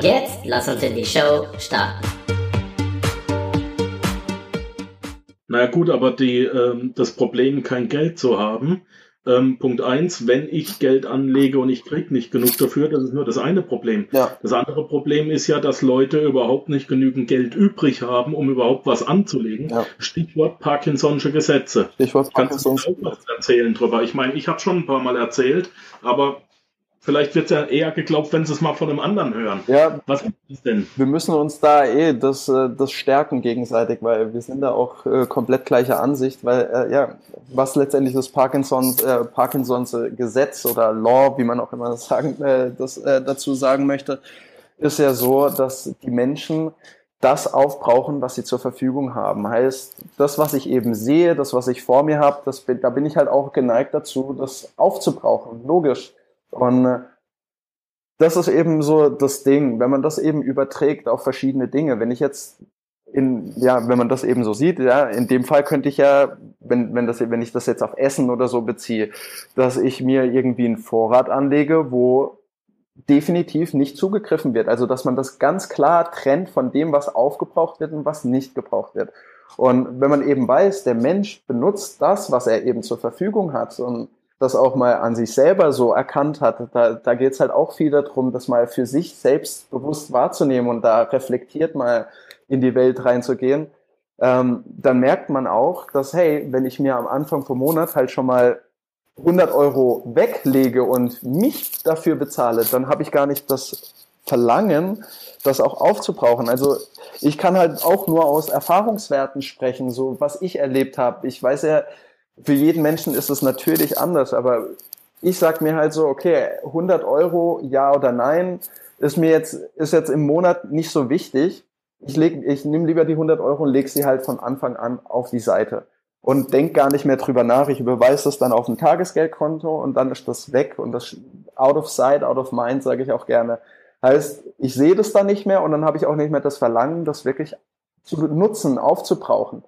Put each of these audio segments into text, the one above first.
Und jetzt lass uns in die Show starten. Naja gut, aber die, ähm, das Problem, kein Geld zu haben, ähm, Punkt eins, wenn ich Geld anlege und ich kriege nicht genug dafür, das ist nur das eine Problem. Ja. Das andere Problem ist ja, dass Leute überhaupt nicht genügend Geld übrig haben, um überhaupt was anzulegen. Ja. Stichwort Parkinson'sche Gesetze. Stichwort Kannst du Parkinson's. mir auch was erzählen drüber? Ich meine, ich habe schon ein paar Mal erzählt, aber vielleicht wird es ja eher geglaubt, wenn sie es mal von einem anderen hören. Ja, Was ist das denn? wir müssen uns da eh das, äh, das stärken gegenseitig, weil wir sind da auch äh, komplett gleicher Ansicht, weil äh, ja, was letztendlich das Parkinsons, äh, Parkinsons äh, Gesetz oder Law, wie man auch immer das, sagen, das dazu sagen möchte, ist ja so, dass die Menschen das aufbrauchen, was sie zur Verfügung haben. Heißt, das, was ich eben sehe, das, was ich vor mir habe, das, da bin ich halt auch geneigt dazu, das aufzubrauchen. Logisch. Und äh, das ist eben so das Ding, wenn man das eben überträgt auf verschiedene Dinge. Wenn ich jetzt in, ja, wenn man das eben so sieht, ja, in dem Fall könnte ich ja, wenn, wenn das, wenn ich das jetzt auf Essen oder so beziehe, dass ich mir irgendwie einen Vorrat anlege, wo definitiv nicht zugegriffen wird. Also, dass man das ganz klar trennt von dem, was aufgebraucht wird und was nicht gebraucht wird. Und wenn man eben weiß, der Mensch benutzt das, was er eben zur Verfügung hat und das auch mal an sich selber so erkannt hat, da, da geht es halt auch viel darum, das mal für sich selbst bewusst wahrzunehmen und da reflektiert mal in die Welt reinzugehen, ähm, dann merkt man auch, dass, hey, wenn ich mir am Anfang vom Monat halt schon mal 100 Euro weglege und mich dafür bezahle, dann habe ich gar nicht das Verlangen, das auch aufzubrauchen. Also ich kann halt auch nur aus Erfahrungswerten sprechen, so was ich erlebt habe. Ich weiß ja, für jeden Menschen ist es natürlich anders, aber ich sag mir halt so, okay, 100 Euro, ja oder nein, ist mir jetzt, ist jetzt im Monat nicht so wichtig. Ich leg, ich nehme lieber die 100 Euro und leg sie halt von Anfang an auf die Seite und denk gar nicht mehr drüber nach. Ich überweise das dann auf ein Tagesgeldkonto und dann ist das weg und das out of sight, out of mind, sage ich auch gerne. Heißt, ich sehe das dann nicht mehr und dann habe ich auch nicht mehr das Verlangen, das wirklich zu nutzen, aufzubrauchen.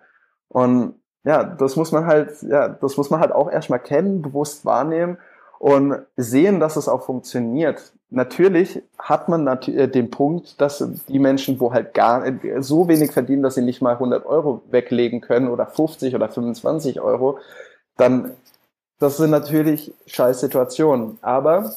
Und ja, das muss man halt, ja, das muss man halt auch erstmal kennen, bewusst wahrnehmen und sehen, dass es auch funktioniert. Natürlich hat man nat äh, den Punkt, dass die Menschen, wo halt gar so wenig verdienen, dass sie nicht mal 100 Euro weglegen können oder 50 oder 25 Euro, dann das sind natürlich scheiß Situationen. Aber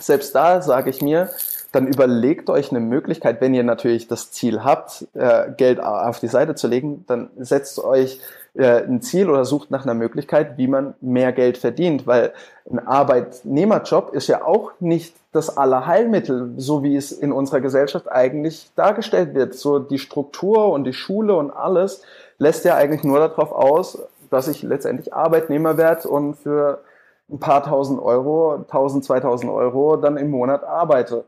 selbst da sage ich mir, dann überlegt euch eine Möglichkeit, wenn ihr natürlich das Ziel habt, äh, Geld auf die Seite zu legen, dann setzt euch äh, ein Ziel oder sucht nach einer Möglichkeit, wie man mehr Geld verdient, weil ein Arbeitnehmerjob ist ja auch nicht das Allerheilmittel, so wie es in unserer Gesellschaft eigentlich dargestellt wird. So die Struktur und die Schule und alles lässt ja eigentlich nur darauf aus, dass ich letztendlich Arbeitnehmer werde und für ein paar tausend Euro, 1000, 2000 Euro dann im Monat arbeite.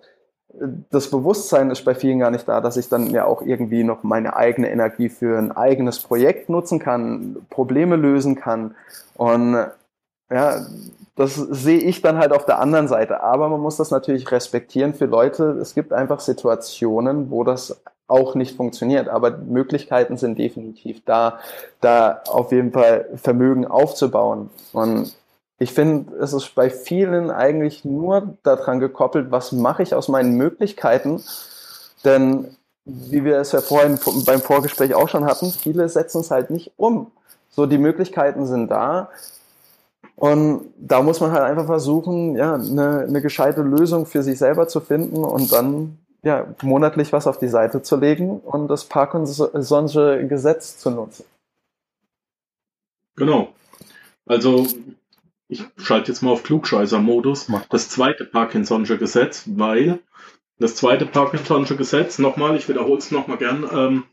Das Bewusstsein ist bei vielen gar nicht da, dass ich dann ja auch irgendwie noch meine eigene Energie für ein eigenes Projekt nutzen kann, Probleme lösen kann. Und ja, das sehe ich dann halt auf der anderen Seite. Aber man muss das natürlich respektieren für Leute. Es gibt einfach Situationen, wo das auch nicht funktioniert. Aber Möglichkeiten sind definitiv da, da auf jeden Fall Vermögen aufzubauen. Und ich finde, es ist bei vielen eigentlich nur daran gekoppelt, was mache ich aus meinen Möglichkeiten. Denn wie wir es ja vorhin beim Vorgespräch auch schon hatten, viele setzen es halt nicht um. So, die Möglichkeiten sind da. Und da muss man halt einfach versuchen, ja, eine, eine gescheite Lösung für sich selber zu finden und dann ja, monatlich was auf die Seite zu legen und das Parkinson'sche Gesetz zu nutzen. Genau. Also, ich schalte jetzt mal auf Klugscheißer-Modus. Das zweite Parkinson'sche Gesetz, weil das zweite Parkinson'sche Gesetz, nochmal, ich wiederhole es nochmal gern, ähm,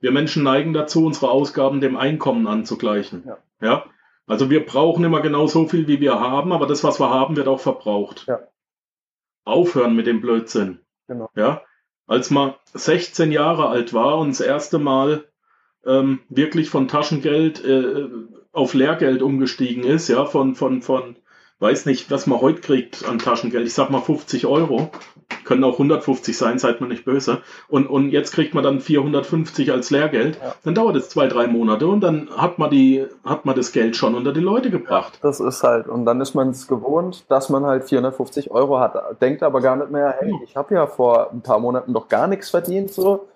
wir Menschen neigen dazu, unsere Ausgaben dem Einkommen anzugleichen. Ja. ja? Also wir brauchen immer genau so viel, wie wir haben, aber das, was wir haben, wird auch verbraucht. Ja. Aufhören mit dem Blödsinn. Genau. Ja. Als man 16 Jahre alt war und das erste Mal ähm, wirklich von Taschengeld äh, auf Lehrgeld umgestiegen ist, ja, von, von, von, weiß nicht, was man heute kriegt an Taschengeld. Ich sag mal 50 Euro. Können auch 150 sein, seid man nicht böse. Und, und jetzt kriegt man dann 450 als Lehrgeld. Ja. Dann dauert es zwei, drei Monate und dann hat man die, hat man das Geld schon unter die Leute gebracht. Das ist halt, und dann ist man es gewohnt, dass man halt 450 Euro hat, denkt aber gar nicht mehr, hey, ich habe ja vor ein paar Monaten doch gar nichts verdient, so.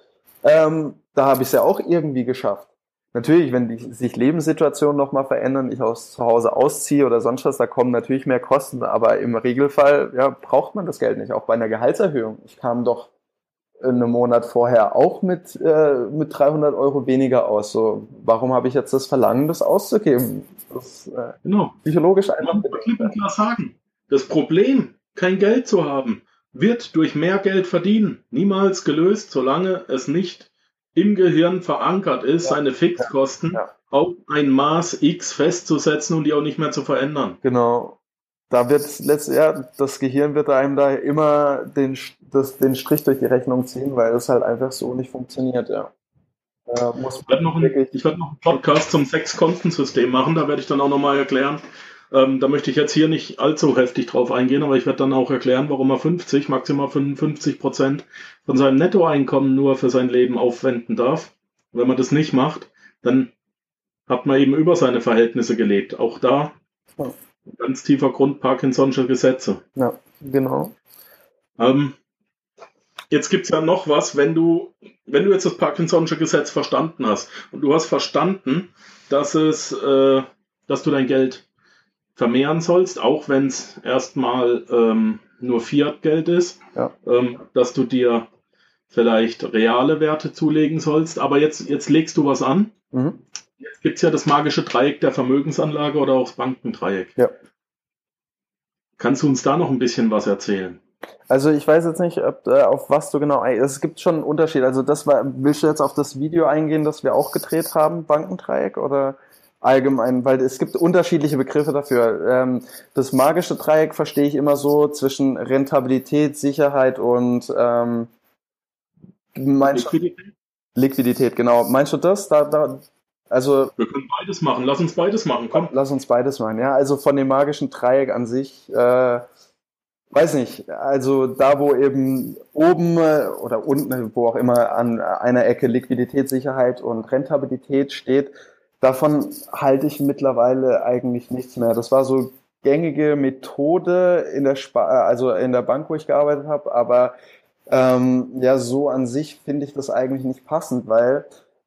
Ähm, da habe ich es ja auch irgendwie geschafft. Natürlich, wenn die, sich Lebenssituationen nochmal verändern, ich aus zu Hause ausziehe oder sonst was, da kommen natürlich mehr Kosten, aber im Regelfall ja, braucht man das Geld nicht, auch bei einer Gehaltserhöhung. Ich kam doch einen Monat vorher auch mit, äh, mit 300 Euro weniger aus. So, warum habe ich jetzt das Verlangen, das auszugeben? Das äh, Genau. psychologisch einfach Man muss klipp und klar sagen, das Problem, kein Geld zu haben, wird durch mehr Geld verdienen niemals gelöst, solange es nicht im Gehirn verankert ist, Ja. seine Fixkosten Ja. auf ein Maß X festzusetzen und die auch nicht mehr zu verändern. Genau. Da wird letztes ja, das Gehirn wird einem da immer den, das, den Strich durch die Rechnung ziehen, weil es halt einfach so nicht funktioniert, ja. Muss Ich werde noch, ein, ich werde noch einen Podcast zum Sechs-Kontensystem machen, da werde ich dann auch nochmal erklären. Ähm, da möchte ich jetzt hier nicht allzu heftig drauf eingehen, aber ich werde dann auch erklären, warum er 50, maximal 55 Prozent von seinem Nettoeinkommen nur für sein Leben aufwenden darf. Wenn man das nicht macht, dann hat man eben über seine Verhältnisse gelebt. Auch da Ja. ganz tiefer Grund Parkinson'sche Gesetze. ja, genau. Ähm, jetzt gibt's ja noch was, wenn du, wenn du jetzt das Parkinson'sche Gesetz verstanden hast und du hast verstanden, dass es, äh, dass du dein Geld vermehren sollst, auch wenn es erstmal ähm, nur Fiat-Geld ist, Ja. ähm, dass du dir vielleicht reale Werte zulegen sollst, aber jetzt, jetzt legst du was an. Mhm. Jetzt gibt's ja das magische Dreieck der Vermögensanlage oder auch das Bankendreieck. Ja. Kannst du uns da noch ein bisschen was erzählen? Also ich weiß jetzt nicht, ob, äh, auf was du genau. Es gibt schon einen Unterschied. Also das war, willst du jetzt auf das Video eingehen, das wir auch gedreht haben, Bankendreieck oder allgemein? Weil es gibt unterschiedliche Begriffe dafür. Ähm, das magische Dreieck verstehe ich immer so zwischen Rentabilität, Sicherheit und ähm, meinst Liquidität? Liquidität, genau. Meinst du das? Da, da, also Wir können beides machen. Lass uns beides machen. Komm. Lass uns beides machen, ja. Also von dem magischen Dreieck an sich, äh, weiß nicht, also da, wo eben oben äh, oder unten, wo auch immer an einer Ecke Liquidität, Sicherheit und Rentabilität steht, davon halte ich mittlerweile eigentlich nichts mehr. Das war so gängige Methode in der Spa also in der Bank, wo ich gearbeitet habe, aber ähm, ja, so an sich finde ich das eigentlich nicht passend, weil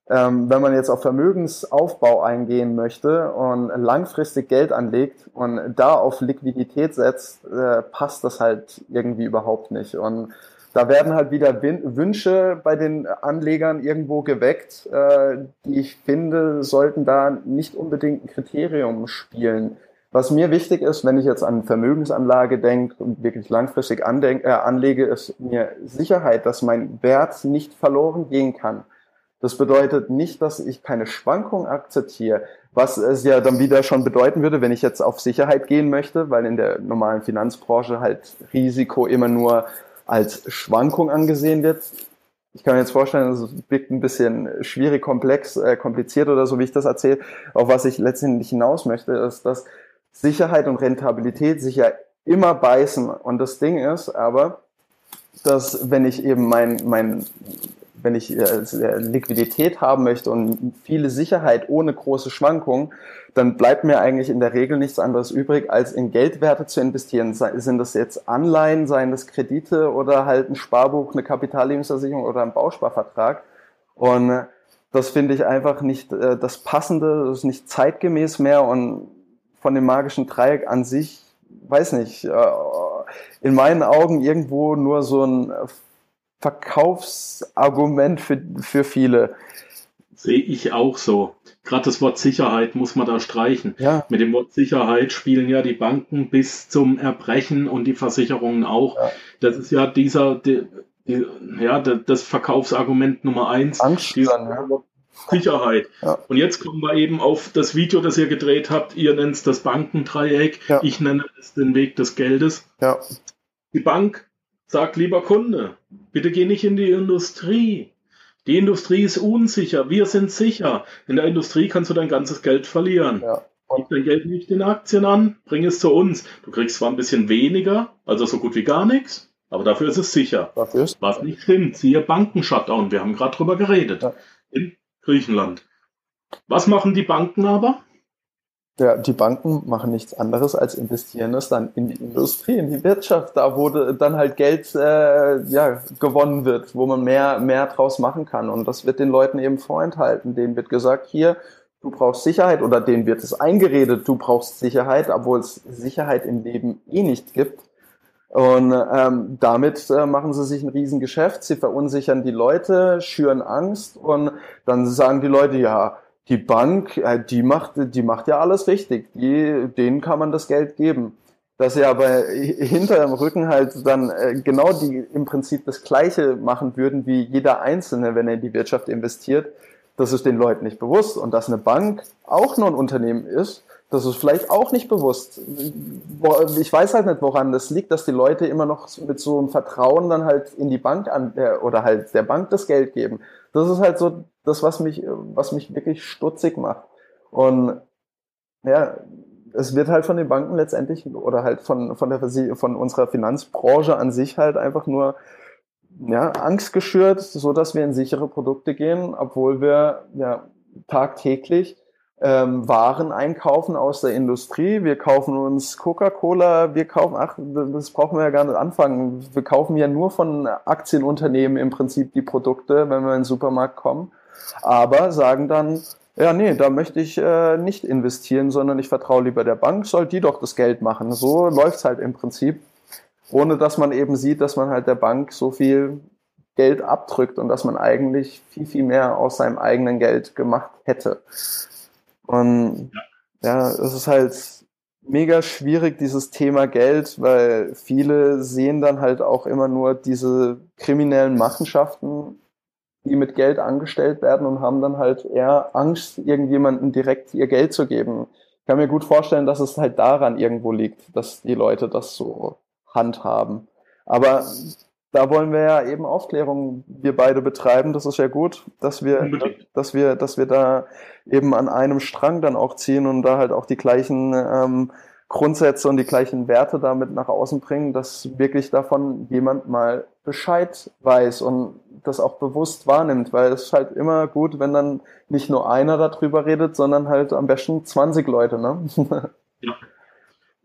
ähm, wenn man jetzt auf Vermögensaufbau eingehen möchte und langfristig Geld anlegt und da auf Liquidität setzt, äh, passt das halt irgendwie überhaupt nicht. Und da werden halt wieder Wünsche bei den Anlegern irgendwo geweckt, äh, die ich finde, sollten da nicht unbedingt ein Kriterium spielen. Was mir wichtig ist, wenn ich jetzt an Vermögensanlage denke und wirklich langfristig äh, anlege, ist mir Sicherheit, dass mein Wert nicht verloren gehen kann. Das bedeutet nicht, dass ich keine Schwankung akzeptiere, was es ja dann wieder schon bedeuten würde, wenn ich jetzt auf Sicherheit gehen möchte, weil in der normalen Finanzbranche halt Risiko immer nur als Schwankung angesehen wird. Ich kann mir jetzt vorstellen, es wirkt ein bisschen schwierig, komplex, äh, kompliziert oder so, wie ich das erzähle. Auf was ich letztendlich hinaus möchte, ist, dass Sicherheit und Rentabilität sich ja immer beißen. Und das Ding ist aber, dass wenn ich eben mein, mein wenn ich äh, Liquidität haben möchte und viele Sicherheit ohne große Schwankungen, dann bleibt mir eigentlich in der Regel nichts anderes übrig, als in Geldwerte zu investieren. Sind das jetzt Anleihen, seien das Kredite oder halt ein Sparbuch, eine Kapitallebensversicherung oder ein Bausparvertrag. Und äh, das finde ich einfach nicht äh, das Passende, das ist nicht zeitgemäß mehr und von dem magischen Dreieck an sich, weiß nicht, äh, in meinen Augen irgendwo nur so ein Verkaufsargument für, für viele. Sehe ich auch so. Gerade das Wort Sicherheit muss man da streichen. Ja. Mit dem Wort Sicherheit spielen ja die Banken bis zum Erbrechen und die Versicherungen auch. Ja. Das ist ja dieser, die, die, ja, das Verkaufsargument Nummer eins. Angst dann, ja. Sicherheit. Ja. Und jetzt kommen wir eben auf das Video, das ihr gedreht habt. Ihr nennt es das Bankendreieck. Ja. Ich nenne es den Weg des Geldes. Ja. Die Bank sagt, lieber Kunde, bitte geh nicht in die Industrie. Die Industrie ist unsicher. Wir sind sicher. In der Industrie kannst du dein ganzes Geld verlieren. Ja. Gib dein Geld nicht in Aktien an, bring es zu uns. Du kriegst zwar ein bisschen weniger, also so gut wie gar nichts, aber dafür ist es sicher. Dafür ist Was nicht stimmt, siehe Banken-Shutdown. Wir haben gerade drüber geredet. Ja. In Griechenland. Was machen die Banken aber? Ja, die Banken machen nichts anderes als investieren es dann in die Industrie, in die Wirtschaft, da wo dann halt Geld äh, ja, gewonnen wird, wo man mehr, mehr draus machen kann. Und das wird den Leuten eben vorenthalten. Denen wird gesagt, hier, du brauchst Sicherheit oder denen wird es eingeredet, du brauchst Sicherheit, obwohl es Sicherheit im Leben eh nicht gibt. Und ähm, damit äh, machen sie sich ein Riesengeschäft, sie verunsichern die Leute, schüren Angst und dann sagen die Leute, ja, die Bank, äh, die macht, die macht ja alles richtig, die, denen kann man das Geld geben. Dass sie aber hinter dem Rücken halt dann äh, genau die im Prinzip das Gleiche machen würden wie jeder Einzelne, wenn er in die Wirtschaft investiert, das ist den Leuten nicht bewusst. Und dass eine Bank auch nur ein Unternehmen ist, das ist vielleicht auch nicht bewusst. Ich weiß halt nicht, woran das liegt, dass die Leute immer noch mit so einem Vertrauen dann halt in die Bank an äh, oder halt der Bank das Geld geben. Das ist halt so das, was mich, was mich wirklich stutzig macht. Und ja, es wird halt von den Banken letztendlich oder halt von, von, der, von unserer Finanzbranche an sich halt einfach nur ja, Angst geschürt, so dass wir in sichere Produkte gehen, obwohl wir ja tagtäglich ähm, Waren einkaufen aus der Industrie. Wir kaufen uns Coca-Cola, wir kaufen, ach, das brauchen wir ja gar nicht anfangen. Wir kaufen ja nur von Aktienunternehmen im Prinzip die Produkte, wenn wir in den Supermarkt kommen. Aber sagen dann, ja, nee, da möchte ich äh, nicht investieren, sondern ich vertraue lieber der Bank, soll die doch das Geld machen. So läuft's halt im Prinzip ohne dass man eben sieht, dass man halt der Bank so viel Geld abdrückt und dass man eigentlich viel, viel mehr aus seinem eigenen Geld gemacht hätte. Und ja, es ist halt mega schwierig, dieses Thema Geld, weil viele sehen dann halt auch immer nur diese kriminellen Machenschaften, die mit Geld angestellt werden und haben dann halt eher Angst, irgendjemandem direkt ihr Geld zu geben. Ich kann mir gut vorstellen, dass es halt daran irgendwo liegt, dass die Leute das so handhaben. Aber da wollen wir ja eben Aufklärung, wir beide betreiben. Das ist ja gut, dass wir, dass wir, dass wir da eben an einem Strang dann auch ziehen und da halt auch die gleichen ähm, Grundsätze und die gleichen Werte damit nach außen bringen, dass wirklich davon jemand mal Bescheid weiß und das auch bewusst wahrnimmt, weil es ist halt immer gut, wenn dann nicht nur einer darüber redet, sondern halt am besten 20 Leute, ne? ja.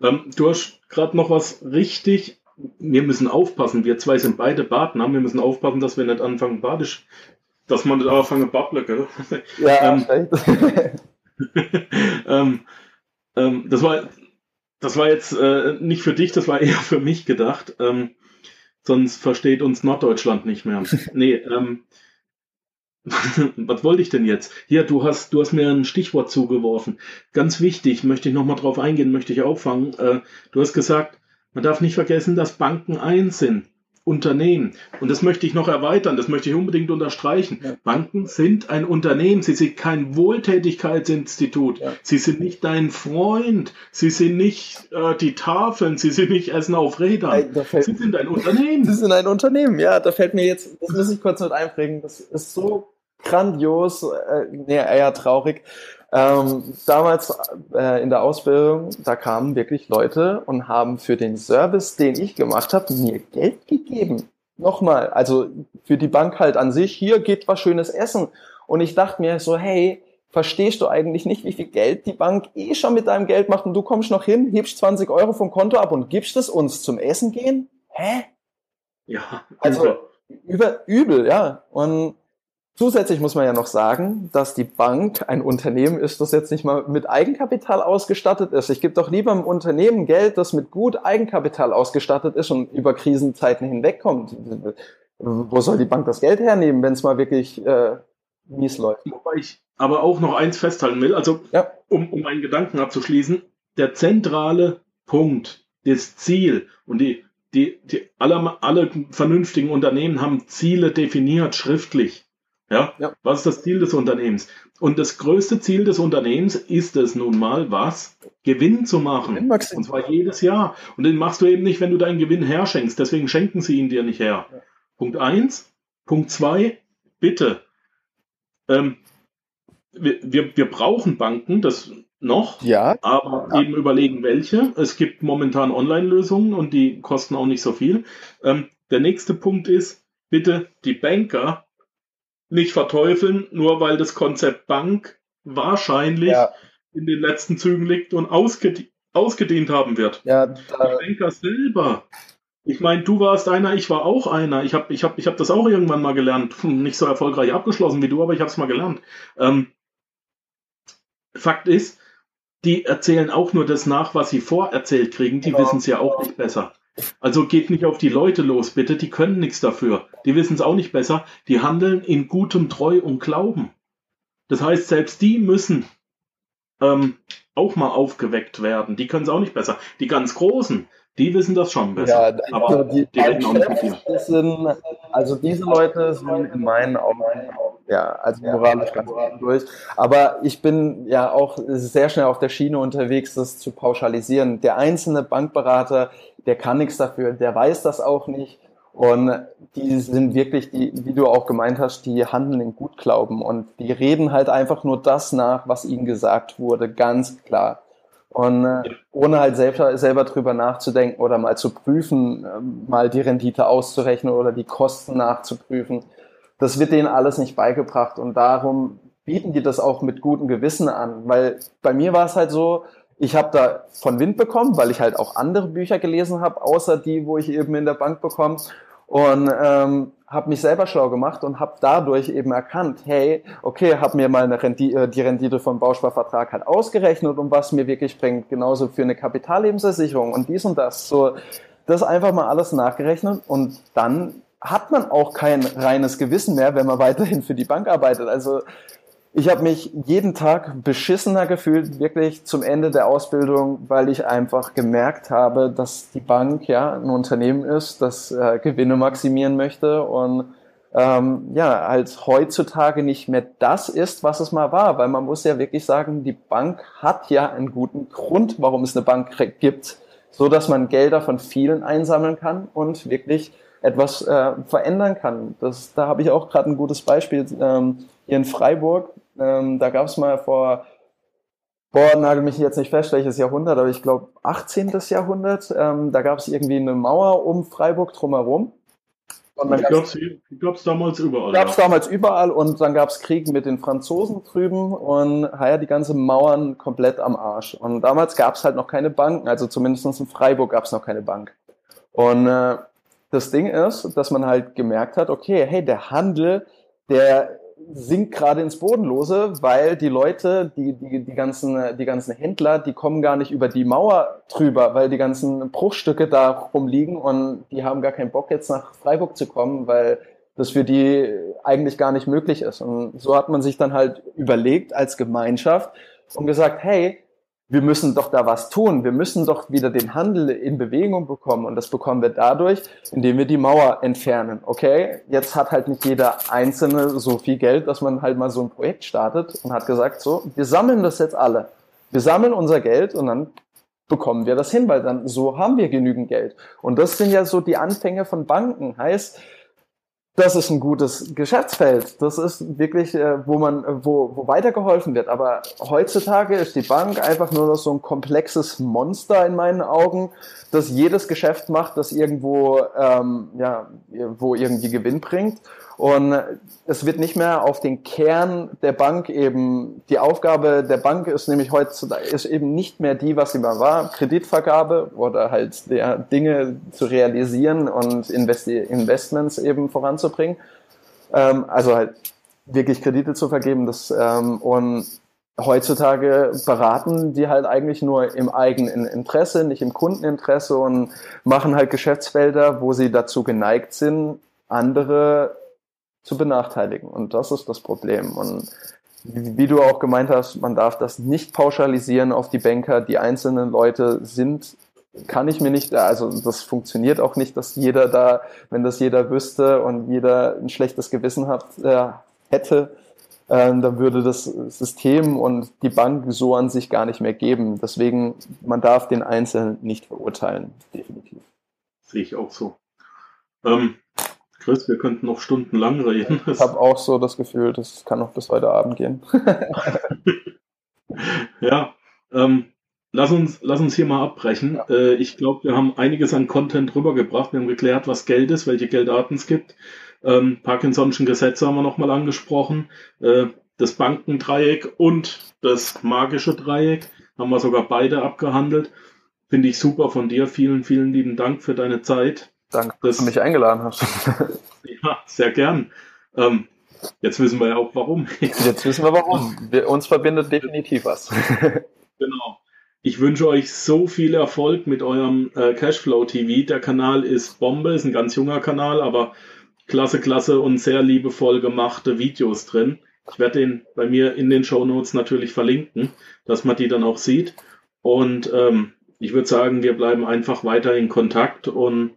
Ähm, du hast gerade noch was richtig. Wir müssen aufpassen. Wir zwei sind beide Badner. Wir müssen aufpassen, dass wir nicht anfangen badisch, dass man nicht anfangen gell? Ja, ähm, ähm, ähm, das war, das war jetzt äh, nicht für dich, das war eher für mich gedacht. Ähm, sonst versteht uns Norddeutschland nicht mehr. nee, ähm, was wollte ich denn jetzt? Hier, du hast, du hast mir ein Stichwort zugeworfen. Ganz wichtig, möchte ich nochmal drauf eingehen, möchte ich auffangen. Äh, du hast gesagt, man darf nicht vergessen, dass Banken eins sind. Unternehmen. Und das möchte ich noch erweitern, das möchte ich unbedingt unterstreichen. Ja. Banken sind ein Unternehmen, sie sind kein Wohltätigkeitsinstitut, ja. sie sind nicht dein Freund, sie sind nicht äh, die Tafeln, sie sind nicht Essen auf Rädern, fällt, sie sind ein Unternehmen. Sie sind ein Unternehmen, ja, da fällt mir jetzt, das muss ich kurz mit einbringen, das ist so grandios, äh, nee, eher traurig. Ähm, damals äh, in der Ausbildung, da kamen wirklich Leute und haben für den Service, den ich gemacht habe, mir Geld gegeben. Nochmal, also für die Bank halt an sich, hier geht was schönes Essen. Und ich dachte mir so, hey, verstehst du eigentlich nicht, wie viel Geld die Bank eh schon mit deinem Geld macht und du kommst noch hin, hebst 20 Euro vom Konto ab und gibst es uns zum Essen gehen? Hä? Ja. Also über übel, ja. Und Zusätzlich muss man ja noch sagen, dass die Bank ein Unternehmen ist, das jetzt nicht mal mit Eigenkapital ausgestattet ist. Ich gebe doch lieber einem Unternehmen Geld, das mit gut Eigenkapital ausgestattet ist und über Krisenzeiten hinwegkommt. Wo soll die Bank das Geld hernehmen, wenn es mal wirklich äh, mies läuft? Wobei ich aber auch noch eins festhalten will, also ja. um, um meinen Gedanken abzuschließen, der zentrale Punkt, das Ziel und die, die, die alle, alle vernünftigen Unternehmen haben Ziele definiert schriftlich Ja? Ja. Was ist das Ziel des Unternehmens? Und das größte Ziel des Unternehmens ist es nun mal, was? Gewinn zu machen. Gewinnmaximierung. Und zwar jedes Jahr. Und den machst du eben nicht, wenn du deinen Gewinn herschenkst. Deswegen schenken sie ihn dir nicht her. Ja. Punkt eins. Punkt zwei. Bitte. Ähm, wir, wir, wir brauchen Banken, das noch. Ja, Aber eben überlegen, welche. Es gibt momentan Online-Lösungen und die kosten auch nicht so viel. Ähm, der nächste Punkt ist, bitte die Banker nicht verteufeln, nur weil das Konzept Bank wahrscheinlich ja, in den letzten Zügen liegt und ausgedient, ausgedient haben wird. ja, da, Banker selber. Ich meine, du warst einer, ich war auch einer. Ich habe ich hab, ich hab das auch irgendwann mal gelernt. Nicht so erfolgreich abgeschlossen wie du, aber ich habe es mal gelernt. Ähm, Fakt ist, die erzählen auch nur das nach, was sie vorerzählt kriegen. Die Genau. wissen es ja auch nicht besser. Also geht nicht auf die Leute los, bitte. Die können nichts dafür. Die wissen es auch nicht besser. Die handeln in gutem Treu und Glauben. Das heißt, selbst die müssen ähm, auch mal aufgeweckt werden. Die können es auch nicht besser. Die ganz Großen, die wissen das schon besser. ja, Aber die, die reden auch nicht mit dir. sind, also diese Leute sind in meinen Augen, ja, also moralisch ganz durch. Aber ich bin ja auch sehr schnell auf der Schiene unterwegs, das zu pauschalisieren. Der einzelne Bankberater, der kann nichts dafür, der weiß das auch nicht. Und die sind wirklich, die, wie du auch gemeint hast, die handeln in Gutglauben und die reden halt einfach nur das nach, was ihnen gesagt wurde, ganz klar. Und äh, ohne halt selber, selber drüber nachzudenken oder mal zu prüfen, ähm, mal die Rendite auszurechnen oder die Kosten nachzuprüfen, das wird denen alles nicht beigebracht. Und darum bieten die das auch mit gutem Gewissen an. Weil bei mir war es halt so, ich habe da von Wind bekommen, weil ich halt auch andere Bücher gelesen habe, außer die, wo ich eben in der Bank bekomme. Und ähm, habe mich selber schlau gemacht und habe dadurch eben erkannt, hey, okay, habe mir mal eine Rendi äh, die Rendite vom Bausparvertrag halt ausgerechnet und was mir wirklich bringt, genauso für eine Kapitallebensversicherung und dies und das. So, das einfach mal alles nachgerechnet und dann hat man auch kein reines Gewissen mehr, wenn man weiterhin für die Bank arbeitet. Also ich habe mich jeden Tag beschissener gefühlt, wirklich zum Ende der Ausbildung, weil ich einfach gemerkt habe, dass die Bank ja ein Unternehmen ist, das äh, Gewinne maximieren möchte und ähm, ja, halt heutzutage nicht mehr das ist, was es mal war, weil man muss ja wirklich sagen, die Bank hat ja einen guten Grund, warum es eine Bank gibt, so dass man Gelder von vielen einsammeln kann und wirklich etwas äh, verändern kann. Das, da habe ich auch gerade ein gutes Beispiel ähm, hier in Freiburg. Ähm, da gab es mal vor, boah, nagel mich jetzt nicht fest, welches Jahrhundert, aber ich glaube 18. Jahrhundert. Ähm, da gab es irgendwie eine Mauer um Freiburg drumherum. Und dann Ich glaube, es damals überall. gab es ja. damals überall und dann gab es Krieg mit den Franzosen drüben und ja, die ganze Mauern komplett am Arsch. Und damals gab es halt noch keine Banken, also zumindest in Freiburg gab es noch keine Bank. Und äh, das Ding ist, dass man halt gemerkt hat, okay, hey, der Handel, der sinkt gerade ins Bodenlose, weil die Leute, die, die, die, ganzen, die ganzen Händler, die kommen gar nicht über die Mauer drüber, weil die ganzen Bruchstücke da rumliegen und die haben gar keinen Bock jetzt nach Freiburg zu kommen, weil das für die eigentlich gar nicht möglich ist. Und so hat man sich dann halt überlegt als Gemeinschaft und gesagt, hey, wir müssen doch da was tun. Wir müssen doch wieder den Handel in Bewegung bekommen. Und das bekommen wir dadurch, indem wir die Mauer entfernen. Okay, jetzt hat halt nicht jeder Einzelne so viel Geld, dass man halt mal so ein Projekt startet und hat gesagt, so, wir sammeln das jetzt alle. Wir sammeln unser Geld und dann bekommen wir das hin, weil dann so haben wir genügend Geld. Und das sind ja so die Anfänge von Banken. Heißt, das ist ein gutes Geschäftsfeld. Das ist wirklich, äh, wo man, wo, wo weitergeholfen wird. Aber heutzutage ist die Bank einfach nur noch so ein komplexes Monster in meinen Augen, das jedes Geschäft macht, das irgendwo, ähm, ja, wo irgendwie Gewinn bringt. Und es wird nicht mehr auf den Kern der Bank eben, die Aufgabe der Bank ist nämlich heutzutage, ist eben nicht mehr die, was sie mal war, Kreditvergabe oder halt der Dinge zu realisieren und Investi Investments eben voranzubringen. Ähm, also halt wirklich Kredite zu vergeben. Das, ähm, und heutzutage beraten die halt eigentlich nur im eigenen Interesse, nicht im Kundeninteresse und machen halt Geschäftsfelder, wo sie dazu geneigt sind, andere zu benachteiligen. Und das ist das Problem. Und wie du auch gemeint hast, man darf das nicht pauschalisieren auf die Banker. Die einzelnen Leute sind, kann ich mir nicht, also das funktioniert auch nicht, dass jeder da, wenn das jeder wüsste und jeder ein schlechtes Gewissen hat, äh, hätte, äh, dann würde das System und die Bank so an sich gar nicht mehr geben. Deswegen, man darf den Einzelnen nicht verurteilen, definitiv. Sehe ich auch so. Ähm, Chris, wir könnten noch stundenlang reden. Ich habe auch so das Gefühl, das kann noch bis heute Abend gehen. ja, ähm, lass, uns, lass uns hier mal abbrechen. Ja. Äh, ich glaube, wir haben einiges an Content rübergebracht. Wir haben geklärt, was Geld ist, welche Geldarten es gibt. Ähm, Parkinson'schen Gesetze haben wir nochmal angesprochen. Äh, das Bankendreieck und das magische Dreieck haben wir sogar beide abgehandelt. Finde ich super von dir. Vielen, vielen lieben Dank für deine Zeit. Danke, dass du mich eingeladen hast. ja, sehr gern. Ähm, jetzt wissen wir ja auch warum. jetzt wissen wir warum. Wir, uns verbindet definitiv was. genau. Ich wünsche euch so viel Erfolg mit eurem äh, Cashflow TV. Der Kanal ist Bombe, ist ein ganz junger Kanal, aber klasse, klasse und sehr liebevoll gemachte Videos drin. Ich werde den bei mir in den Show Notes natürlich verlinken, dass man die dann auch sieht. Und ähm, ich würde sagen, wir bleiben einfach weiter in Kontakt und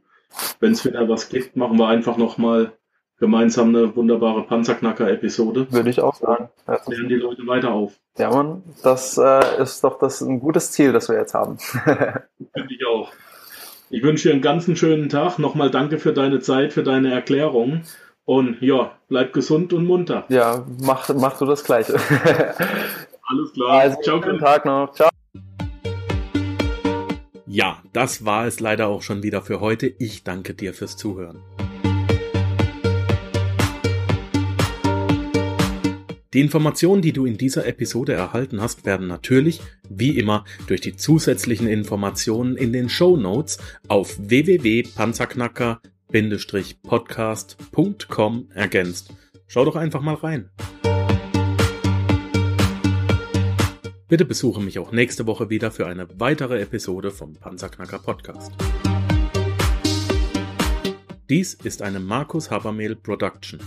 wenn es wieder was gibt, machen wir einfach nochmal gemeinsam eine wunderbare Panzerknacker-Episode. Würde ich auch sagen. Lernen die Leute weiter auf. Ja, Mann, das äh, ist doch das ein gutes Ziel, das wir jetzt haben. Finde ich auch. Ich wünsche dir einen ganzen schönen Tag. Nochmal danke für deine Zeit, für deine Erklärung. Und ja, bleib gesund und munter. Ja, mach, mach du das Gleiche. Alles klar. Also, Ciao, schönen Tag noch. Ciao. Ja, das war es leider auch schon wieder für heute. Ich danke dir fürs Zuhören. Die Informationen, die du in dieser Episode erhalten hast, werden natürlich, wie immer, durch die zusätzlichen Informationen in den Show Notes auf www.panzerknacker-podcast.com ergänzt. Schau doch einfach mal rein. Bitte besuche mich auch nächste Woche wieder für eine weitere Episode vom Panzerknacker Podcast. Dies ist eine Markus Habermehl Production.